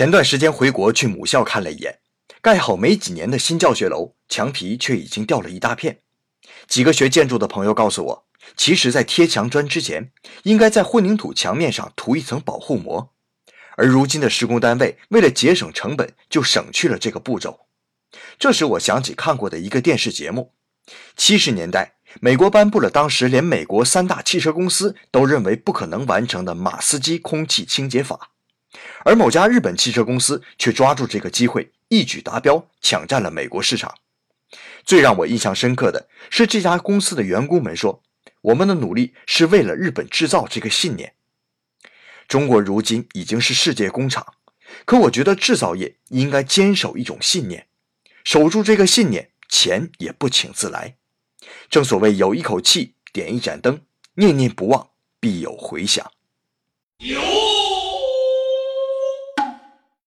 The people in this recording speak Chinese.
前段时间回国去母校看了一眼，盖好没几年的新教学楼，墙皮却已经掉了一大片。几个学建筑的朋友告诉我，其实，在贴墙砖之前，应该在混凝土墙面上涂一层保护膜。而如今的施工单位为了节省成本，就省去了这个步骤。这时我想起看过的一个电视节目：七十年代，美国颁布了当时连美国三大汽车公司都认为不可能完成的马斯基空气清洁法，而某家日本汽车公司却抓住这个机会，一举达标，抢占了美国市场。最让我印象深刻的是，这家公司的员工们说：“我们的努力是为了日本制造这个信念。”中国如今已经是世界工厂，可我觉得制造业应该坚守一种信念，守住这个信念，钱也不请自来。正所谓有一口气，点一盏灯，念念不忘，必有回响。有。